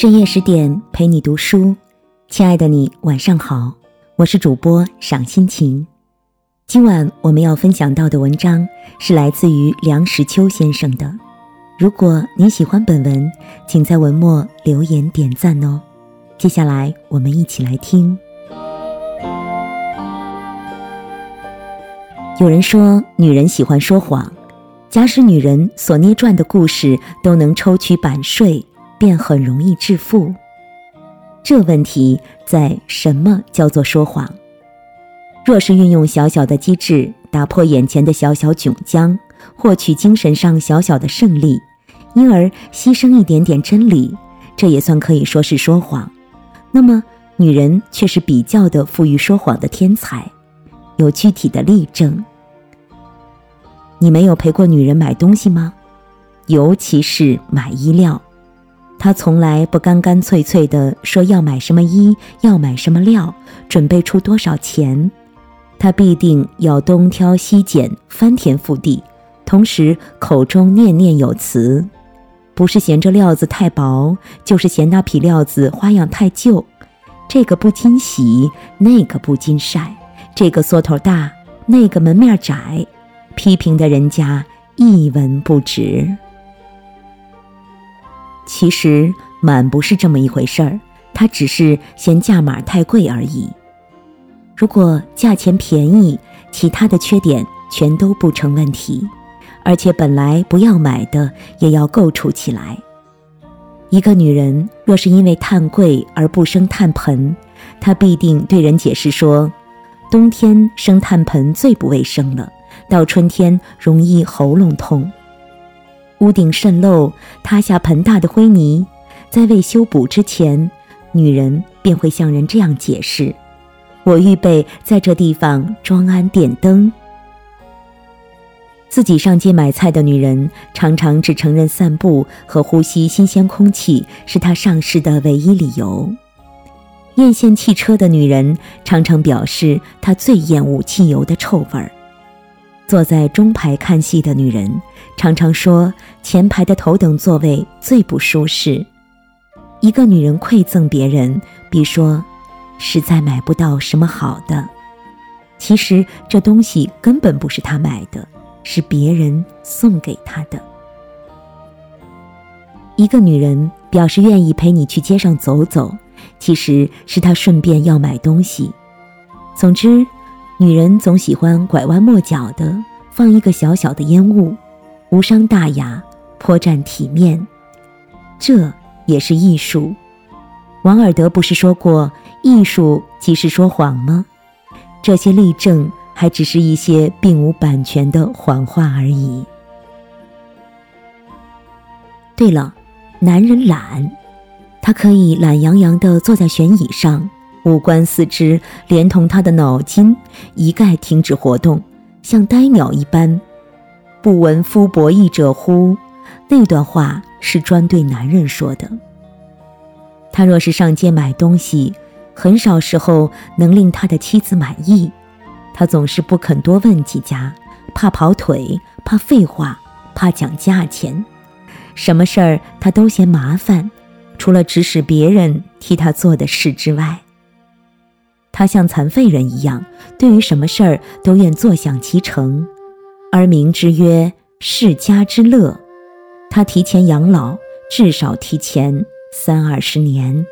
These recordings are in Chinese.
深夜十点陪你读书，亲爱的你晚上好，我是主播赏心情。今晚我们要分享到的文章是来自于梁实秋先生的。如果您喜欢本文，请在文末留言点赞哦。接下来我们一起来听。有人说，女人喜欢说谎，假使女人所捏撰的故事都能抽取版税。便很容易致富。这问题在什么叫做说谎？若是运用小小的机智，打破眼前的小小窘僵，获取精神上小小的胜利，因而牺牲一点点真理，这也算可以说是说谎。那么，女人却是比较的富于说谎的天才，有具体的例证。你没有陪过女人买东西吗？尤其是买衣料。他从来不干干脆脆地说要买什么衣，要买什么料，准备出多少钱。他必定要东挑西拣，翻天覆地，同时口中念念有词，不是嫌这料子太薄，就是嫌那匹料子花样太旧。这个不禁洗，那个不禁晒，这个缩头大，那个门面窄，批评的人家一文不值。其实满不是这么一回事儿，他只是嫌价码太贵而已。如果价钱便宜，其他的缺点全都不成问题，而且本来不要买的也要构筑起来。一个女人若是因为炭贵而不生炭盆，她必定对人解释说：冬天生炭盆最不卫生了，到春天容易喉咙痛。屋顶渗漏，塌下盆大的灰泥，在未修补之前，女人便会向人这样解释：“我预备在这地方装安电灯。”自己上街买菜的女人，常常只承认散步和呼吸新鲜空气是她上市的唯一理由。艳羡汽车的女人，常常表示她最厌恶汽油的臭味儿。坐在中排看戏的女人，常常说前排的头等座位最不舒适。一个女人馈赠别人，比说实在买不到什么好的。其实这东西根本不是她买的，是别人送给她的。一个女人表示愿意陪你去街上走走，其实是她顺便要买东西。总之。女人总喜欢拐弯抹角的放一个小小的烟雾，无伤大雅，颇占体面。这也是艺术。王尔德不是说过“艺术即是说谎”吗？这些例证还只是一些并无版权的谎话而已。对了，男人懒，他可以懒洋洋地坐在旋椅上。五官四肢连同他的脑筋一概停止活动，像呆鸟一般。不闻夫博弈者乎？那段话是专对男人说的。他若是上街买东西，很少时候能令他的妻子满意。他总是不肯多问几家，怕跑腿，怕废话，怕讲价钱。什么事儿他都嫌麻烦，除了指使别人替他做的事之外。他像残废人一样，对于什么事儿都愿坐享其成，而名之曰世家之乐。他提前养老，至少提前三二十年。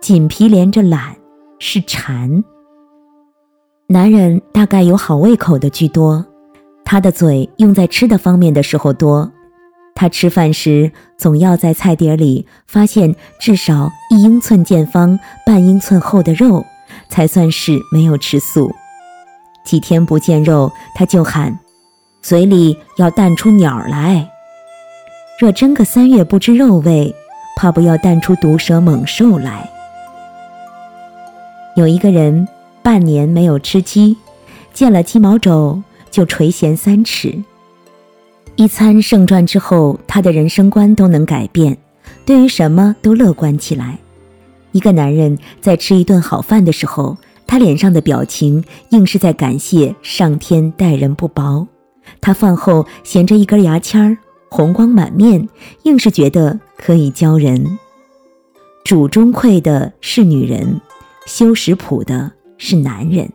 紧皮连着懒是馋。男人大概有好胃口的居多，他的嘴用在吃的方面的时候多。他吃饭时总要在菜碟里发现至少一英寸见方、半英寸厚的肉，才算是没有吃素。几天不见肉，他就喊，嘴里要淡出鸟来。若真个三月不知肉味，怕不要淡出毒蛇猛兽来。有一个人半年没有吃鸡，见了鸡毛肘就垂涎三尺。一餐胜传之后，他的人生观都能改变，对于什么都乐观起来。一个男人在吃一顿好饭的时候，他脸上的表情硬是在感谢上天待人不薄。他饭后衔着一根牙签儿，红光满面，硬是觉得可以教人。主中馈的是女人，修食谱的是男人。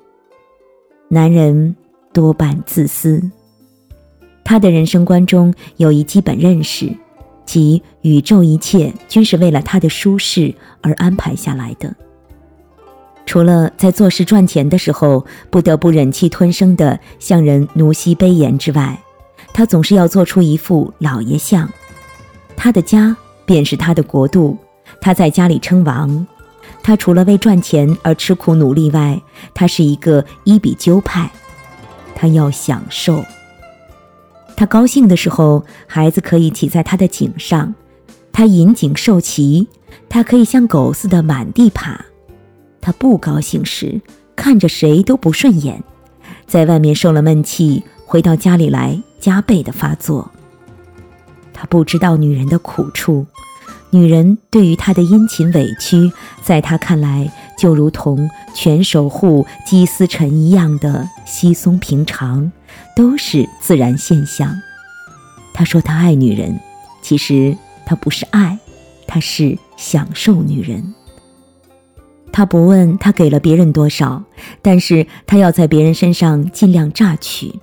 男人多半自私。他的人生观中有一基本认识，即宇宙一切均是为了他的舒适而安排下来的。除了在做事赚钱的时候不得不忍气吞声的向人奴膝卑言之外，他总是要做出一副老爷相。他的家便是他的国度，他在家里称王。他除了为赚钱而吃苦努力外，他是一个一比鸠派，他要享受。他高兴的时候，孩子可以骑在他的颈上，他引颈受骑，他可以像狗似的满地爬。他不高兴时，看着谁都不顺眼，在外面受了闷气，回到家里来加倍的发作。他不知道女人的苦处，女人对于他的殷勤委屈，在他看来就如同全守护姬思辰一样的稀松平常，都是自然现象。他说他爱女人，其实他不是爱，他是享受女人。他不问他给了别人多少，但是他要在别人身上尽量榨取。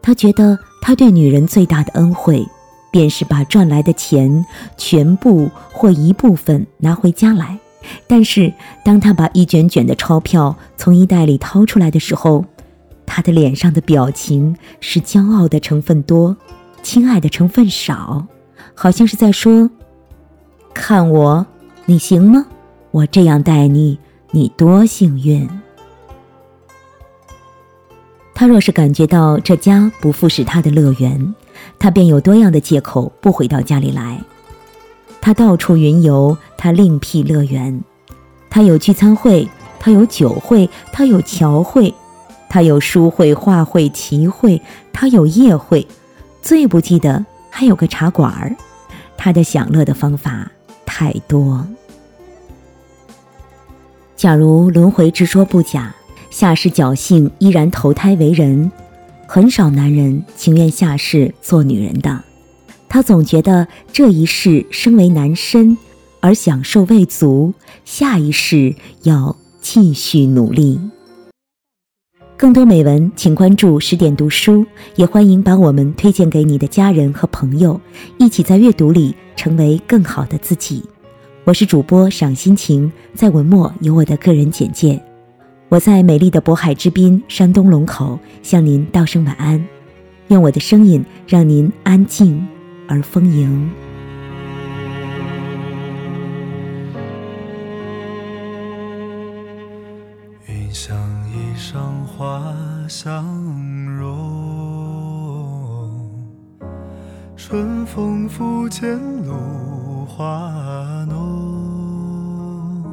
他觉得他对女人最大的恩惠，便是把赚来的钱全部或一部分拿回家来。但是当他把一卷卷的钞票从衣袋里掏出来的时候，他的脸上的表情是骄傲的成分多，亲爱的成分少，好像是在说：“看我，你行吗？”我这样待你，你多幸运。他若是感觉到这家不复是他的乐园，他便有多样的借口不回到家里来。他到处云游，他另辟乐园。他有聚餐会，他有酒会，他有桥会，他有书会、画会、棋会，他有夜会。最不济的还有个茶馆儿。他的享乐的方法太多。假如轮回之说不假，下世侥幸依然投胎为人，很少男人情愿下世做女人的。他总觉得这一世身为男身，而享受未足，下一世要继续努力。更多美文，请关注十点读书，也欢迎把我们推荐给你的家人和朋友，一起在阅读里成为更好的自己。我是主播赏心情，在文末有我的个人简介。我在美丽的渤海之滨，山东龙口，向您道声晚安。愿我的声音让您安静而丰盈。春风拂槛露花浓。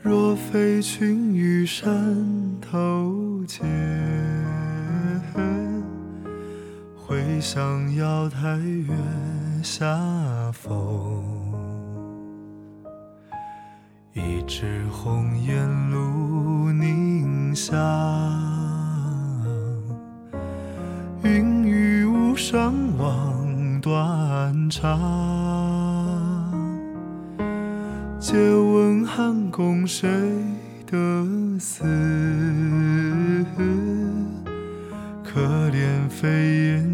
若非群玉山头见，会向瑶台月下逢。一枝红艳露凝香，云上望断肠。借问汉宫谁得似？可怜飞燕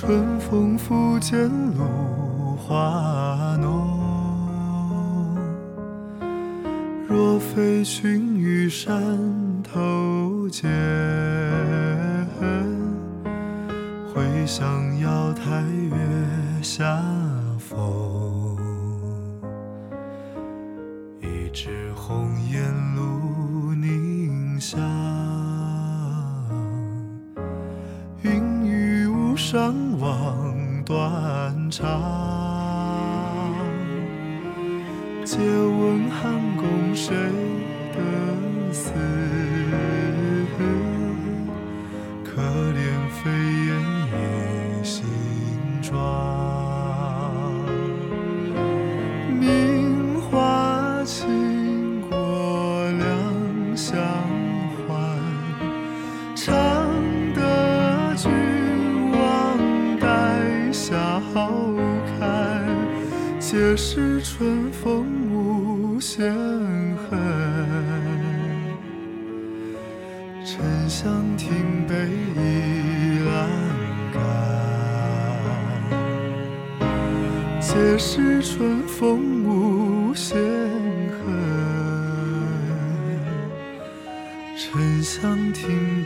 春风拂槛露华浓。若非群玉山头见，会向瑶台月下逢。一枝红艳露凝香，云望断肠。借问汉宫谁得似？香亭北倚阑干。皆是春风无限恨，沉香亭。